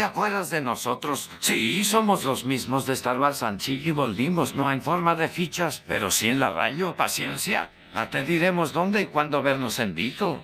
te acuerdas de nosotros? Sí, somos los mismos de Star Wars y volvimos, no en forma de fichas, pero sí en la rayo. Paciencia. Ya te diremos dónde y cuándo vernos en Vito.